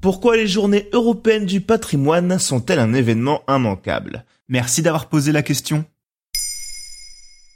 Pourquoi les journées européennes du patrimoine sont-elles un événement immanquable? Merci d'avoir posé la question.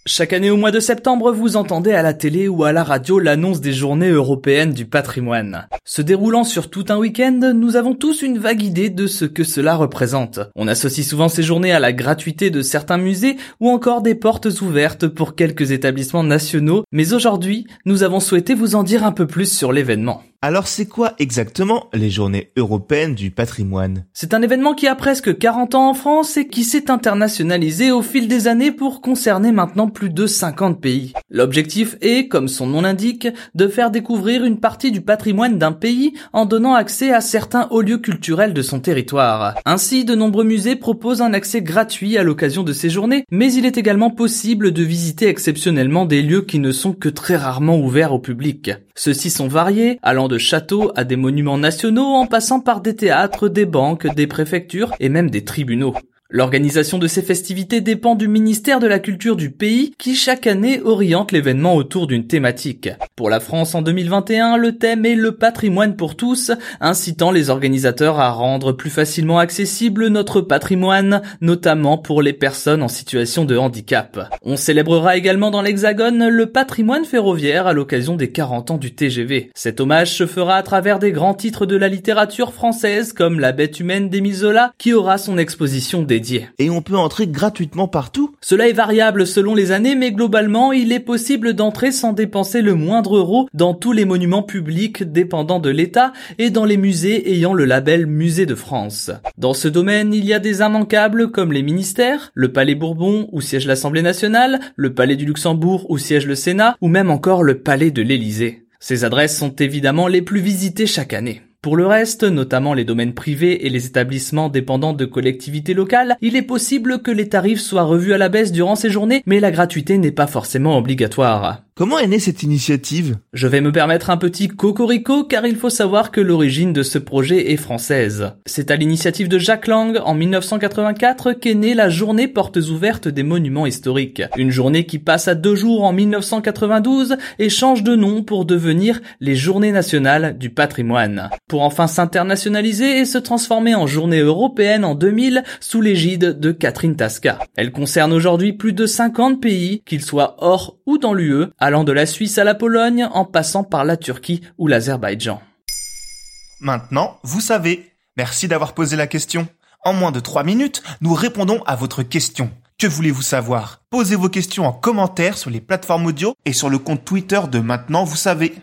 Chaque année au mois de septembre, vous entendez à la télé ou à la radio l'annonce des journées européennes du patrimoine. Se déroulant sur tout un week-end, nous avons tous une vague idée de ce que cela représente. On associe souvent ces journées à la gratuité de certains musées ou encore des portes ouvertes pour quelques établissements nationaux, mais aujourd'hui, nous avons souhaité vous en dire un peu plus sur l'événement. Alors c'est quoi exactement les journées européennes du patrimoine? C'est un événement qui a presque 40 ans en France et qui s'est internationalisé au fil des années pour concerner maintenant plus de 50 pays. L'objectif est, comme son nom l'indique, de faire découvrir une partie du patrimoine d'un pays en donnant accès à certains hauts lieux culturels de son territoire. Ainsi, de nombreux musées proposent un accès gratuit à l'occasion de ces journées, mais il est également possible de visiter exceptionnellement des lieux qui ne sont que très rarement ouverts au public. Ceux-ci sont variés, allant de châteaux à des monuments nationaux en passant par des théâtres, des banques, des préfectures et même des tribunaux. L'organisation de ces festivités dépend du ministère de la Culture du pays qui chaque année oriente l'événement autour d'une thématique. Pour la France en 2021, le thème est le patrimoine pour tous, incitant les organisateurs à rendre plus facilement accessible notre patrimoine, notamment pour les personnes en situation de handicap. On célébrera également dans l'Hexagone le patrimoine ferroviaire à l'occasion des 40 ans du TGV. Cet hommage se fera à travers des grands titres de la littérature française comme La bête humaine d'Émile Zola qui aura son exposition Et on peut entrer gratuitement partout Cela est variable selon les années, mais globalement, il est possible d'entrer sans dépenser le moindre euro dans tous les monuments publics dépendant de l'État et dans les musées ayant le label Musée de France. Dans ce domaine, il y a des immanquables comme les ministères, le Palais Bourbon où siège l'Assemblée nationale, le Palais du Luxembourg où siège le Sénat, ou même encore le Palais de l'Élysée. Ces adresses sont évidemment les plus visitées chaque année. Pour le reste, notamment les domaines privés et les établissements dépendants de collectivités locales, il est possible que les tarifs soient revus à la baisse durant ces journées, mais la gratuité n'est pas forcément obligatoire. Comment est née cette initiative? Je vais me permettre un petit cocorico car il faut savoir que l'origine de ce projet est française. C'est à l'initiative de Jacques Lang en 1984 qu'est née la journée portes ouvertes des monuments historiques. Une journée qui passe à deux jours en 1992 et change de nom pour devenir les Journées nationales du patrimoine. Pour enfin s'internationaliser et se transformer en journée européenne en 2000 sous l'égide de Catherine Tasca. Elle concerne aujourd'hui plus de 50 pays, qu'ils soient hors ou dans l'UE, allant de la Suisse à la Pologne en passant par la Turquie ou l'Azerbaïdjan. Maintenant, vous savez. Merci d'avoir posé la question. En moins de 3 minutes, nous répondons à votre question. Que voulez-vous savoir? Posez vos questions en commentaire sur les plateformes audio et sur le compte Twitter de Maintenant, vous savez.